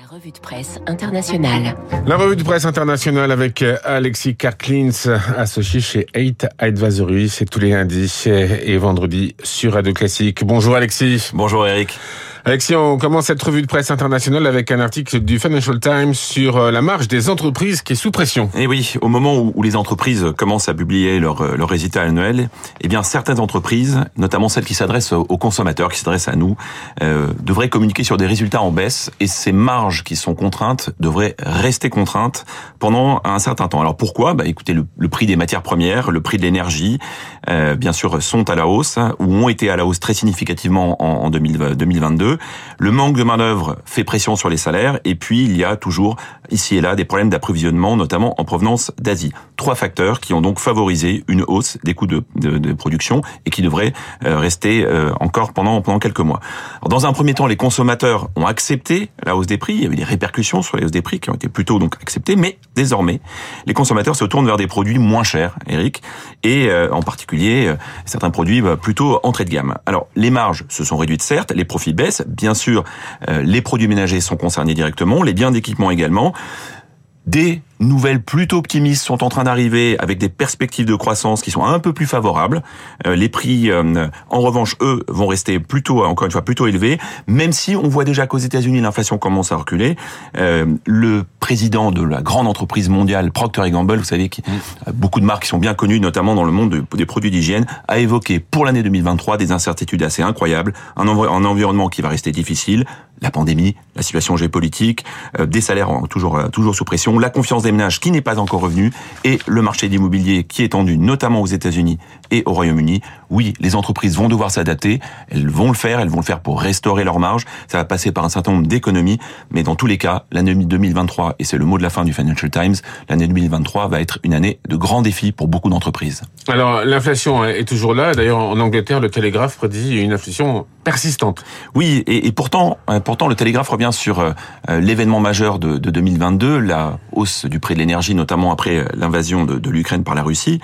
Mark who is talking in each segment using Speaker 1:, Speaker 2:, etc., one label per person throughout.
Speaker 1: La revue de presse internationale.
Speaker 2: La revue de presse internationale avec euh, Alexis Karklins, associé chez 8 Advisory. C'est tous les lundis et vendredis sur Radio Classique. Bonjour Alexis.
Speaker 3: Bonjour Eric.
Speaker 2: Alexis, on commence cette revue de presse internationale avec un article du Financial Times sur euh, la marge des entreprises qui est sous pression.
Speaker 3: Et eh oui, au moment où les entreprises commencent à publier leurs leur euh, résultats annuels, eh bien certaines entreprises, notamment celles qui s'adressent aux consommateurs, qui s'adressent à nous, euh, devraient communiquer sur des résultats en baisse et ces marges qui sont contraintes devraient rester contraintes pendant un certain temps. Alors pourquoi? Bah écoutez, le, prix des matières premières, le prix de l'énergie, euh, bien sûr, sont à la hausse ou ont été à la hausse très significativement en, en 2022. Le manque de main-d'œuvre fait pression sur les salaires et puis il y a toujours ici et là des problèmes d'approvisionnement, notamment en provenance d'Asie. Trois facteurs qui ont donc favorisé une hausse des coûts de, production et qui devraient euh, rester euh, encore pendant, pendant quelques mois. dans un premier temps, les consommateurs ont accepté la hausse des prix. Il y a eu des répercussions sur les hausses des prix qui ont été plutôt donc acceptées, mais désormais, les consommateurs se tournent vers des produits moins chers, Eric, et euh, en particulier certains produits bah, plutôt entrée de gamme. Alors, les marges se sont réduites certes, les profits baissent, Bien sûr, euh, les produits ménagers sont concernés directement, les biens d'équipement également. Nouvelles plutôt optimistes sont en train d'arriver avec des perspectives de croissance qui sont un peu plus favorables. Euh, les prix, euh, en revanche, eux, vont rester plutôt, encore une fois, plutôt élevés, même si on voit déjà qu'aux États-Unis, l'inflation commence à reculer. Euh, le président de la grande entreprise mondiale, Procter Gamble, vous savez, qui, mmh. beaucoup de marques qui sont bien connues, notamment dans le monde des produits d'hygiène, a évoqué pour l'année 2023 des incertitudes assez incroyables, un, un environnement qui va rester difficile, la pandémie, la situation géopolitique, des salaires toujours toujours sous pression, la confiance des qui n'est pas encore revenu et le marché d'immobilier qui est tendu notamment aux États-Unis et au Royaume-Uni. Oui, les entreprises vont devoir s'adapter, elles vont le faire, elles vont le faire pour restaurer leur marge, ça va passer par un certain nombre d'économies, mais dans tous les cas, l'année 2023 et c'est le mot de la fin du Financial Times, l'année 2023 va être une année de grands défis pour beaucoup d'entreprises.
Speaker 2: Alors, l'inflation est toujours là, d'ailleurs en Angleterre, le Télégraphe prédit une inflation persistante.
Speaker 3: Oui, et, pourtant, euh, pourtant le Télégraphe revient sur euh, euh, l'événement majeur de, de 2022, la hausse du prix de l'énergie, notamment après l'invasion de, de l'Ukraine par la Russie.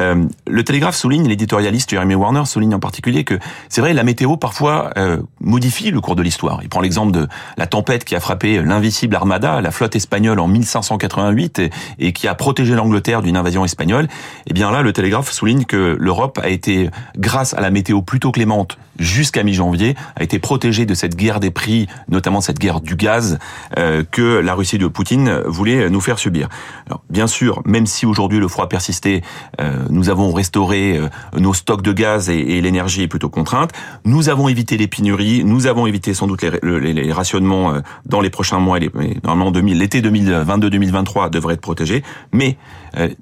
Speaker 3: Euh, le Télégraphe souligne, l'éditorialiste Jeremy Warner souligne en particulier que c'est vrai, la météo parfois euh, modifie le cours de l'histoire. Il prend l'exemple de la tempête qui a frappé l'invisible Armada, la flotte espagnole en 1588 et, et qui a protégé l'Angleterre d'une invasion espagnole. Et eh bien là, le Télégraphe souligne que l'Europe a été, grâce à la météo plutôt clémente jusqu'à mi-janvier, a été protégée de cette guerre des prix, notamment cette guerre du gaz euh, que la Russie de Poutine voulait nous faire subir. Alors, bien sûr, même si aujourd'hui le froid persistait, euh, nous avons restauré euh, nos stocks de gaz et, l'énergie est plutôt contrainte. Nous avons évité les pénuries, nous avons évité sans doute les, rationnements dans les prochains mois. Et normalement, l'été 2022-2023 devrait être protégé. Mais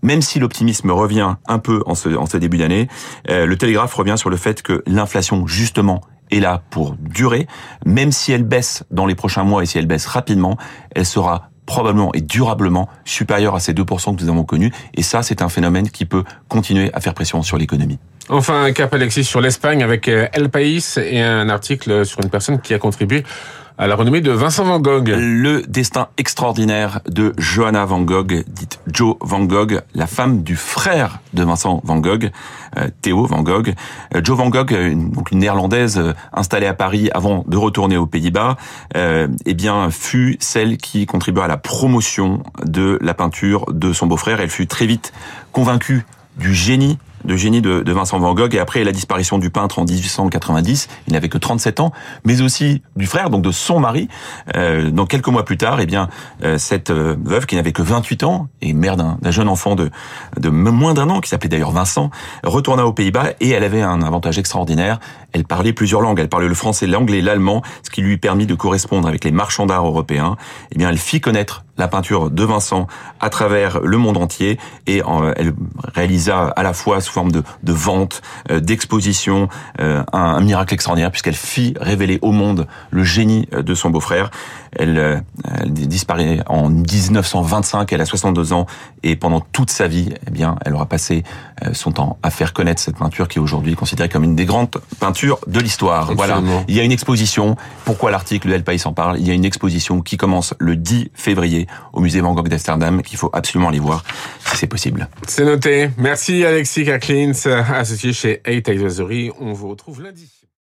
Speaker 3: même si l'optimisme revient un peu en ce, en ce début d'année, le Télégraphe revient sur le fait que l'inflation justement est là pour durer. Même si elle baisse dans les prochains mois et si elle baisse rapidement, elle sera probablement et durablement supérieure à ces 2% que nous avons connus. Et ça, c'est un phénomène qui peut continuer à faire pression sur l'économie.
Speaker 2: Enfin, un cap Alexis sur l'Espagne avec euh, El País et un article sur une personne qui a contribué à la renommée de Vincent Van Gogh.
Speaker 3: Le destin extraordinaire de Johanna Van Gogh, dite Jo Van Gogh, la femme du frère de Vincent Van Gogh, euh, Théo Van Gogh. Euh, jo Van Gogh, une, donc une néerlandaise euh, installée à Paris avant de retourner aux Pays-Bas, eh bien fut celle qui contribua à la promotion de la peinture de son beau-frère. Elle fut très vite convaincue du génie de génie de, Vincent Van Gogh et après la disparition du peintre en 1890, il n'avait que 37 ans, mais aussi du frère, donc de son mari. Euh, quelques mois plus tard, eh bien euh, cette euh, veuve qui n'avait que 28 ans et mère d'un jeune enfant de, de moins d'un an qui s'appelait d'ailleurs Vincent, retourna aux Pays-Bas et elle avait un avantage extraordinaire. Elle parlait plusieurs langues. Elle parlait le français, l'anglais, l'allemand, ce qui lui permit de correspondre avec les marchands d'art européens. Eh bien, elle fit connaître la peinture de Vincent à travers le monde entier et elle réalisa à la fois sous forme de, vente, euh, d'exposition, euh, un, miracle extraordinaire puisqu'elle fit révéler au monde le génie euh, de son beau-frère. Elle, elle disparaît en 1925, elle a 62 ans et pendant toute sa vie, eh bien, elle aura passé son temps à faire connaître cette peinture qui est aujourd'hui considérée comme une des grandes peintures de l'histoire. Voilà. Il y a une exposition. Pourquoi l'article de El País en parle? Il y a une exposition qui commence le 10 février au musée Van Gogh d'Amsterdam qu'il faut absolument aller voir si c'est possible.
Speaker 2: C'est noté. Merci Alexis Kaklins, associé chez 8 Advisory. On vous retrouve lundi.